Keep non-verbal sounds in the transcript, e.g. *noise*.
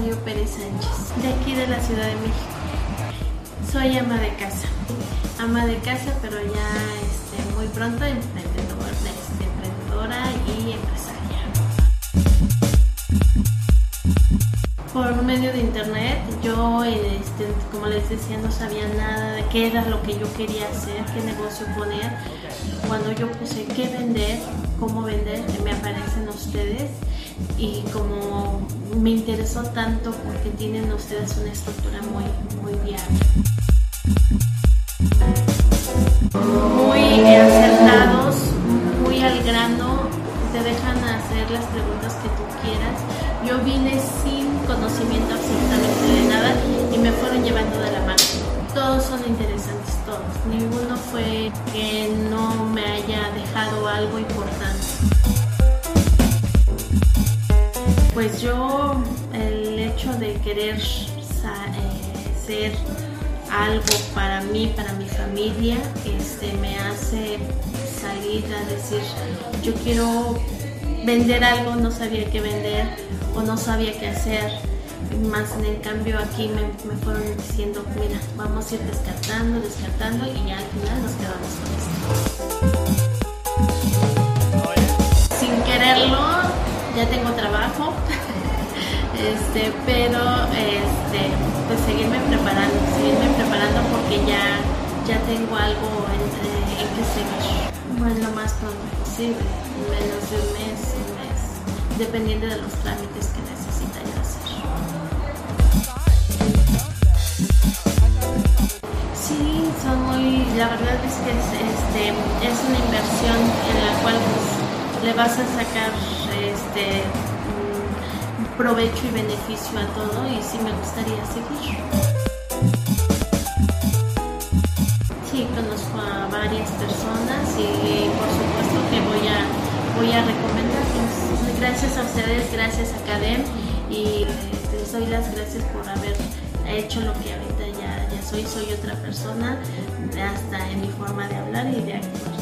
Rosario Pérez Sánchez, de aquí de la Ciudad de México. Soy ama de casa, ama de casa, pero ya este, muy pronto emprendedora, este, emprendedora y empresaria. Por medio de internet, yo, este, como les decía, no sabía nada de qué era lo que yo quería hacer, qué negocio poner. Cuando yo puse qué vender, cómo vender, me aparecen ustedes y como me interesó tanto porque tienen ustedes una estructura muy, muy viable. Muy acertados, muy al grano, te dejan hacer las preguntas que tú quieras. Yo vine sin conocimiento absolutamente de nada y me fueron llevando de la mano. Todos son interesantes, todos. Ninguno fue que no me haya dejado algo importante. Pues yo el hecho de querer eh, ser algo para mí, para mi familia, este, me hace salir a decir, yo quiero vender algo, no sabía qué vender o no sabía qué hacer. Más en el cambio aquí me, me fueron diciendo, mira, vamos a ir descartando, descartando y ya al final nos quedamos con ya tengo trabajo, *laughs* este, pero este, pues seguirme preparando, seguirme preparando porque ya, ya tengo algo en, en que seguir. Bueno, lo más pronto posible, menos de un mes, un mes, dependiendo de los trámites que necesita yo hacer. Sí, son muy, la verdad es que es, este, es una inversión en la cual pues, le vas a sacar este, provecho y beneficio a todo y sí me gustaría seguir. Sí, conozco a varias personas y por supuesto que voy a, voy a. Gracias a ustedes, gracias a Cadem y les doy las gracias por haber hecho lo que ahorita ya, ya soy, soy otra persona, hasta en mi forma de hablar y de actuar.